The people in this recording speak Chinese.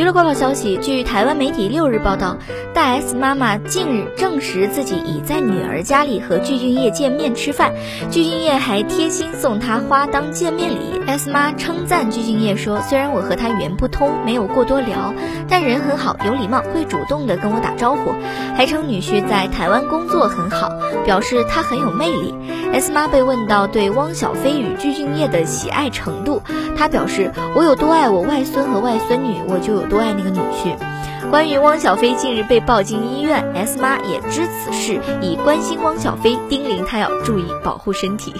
娱乐快报消息，据台湾媒体六日报道，大 S 妈妈近日证实自己已在女儿家里和具俊晔见面吃饭，具俊晔还贴心送她花当见面礼。S 妈称赞具俊晔说：“虽然我和他语言不通，没有过多聊，但人很好，有礼貌，会主动的跟我打招呼。”还称女婿在台湾工作很好，表示他很有魅力。S 妈被问到对汪小菲与具俊晔的喜爱程度，她表示：“我有多爱我外孙和外孙女，我就有多爱那个女婿。”关于汪小菲近日被抱进医院，S 妈也知此事，以关心汪小菲，叮咛他要注意保护身体。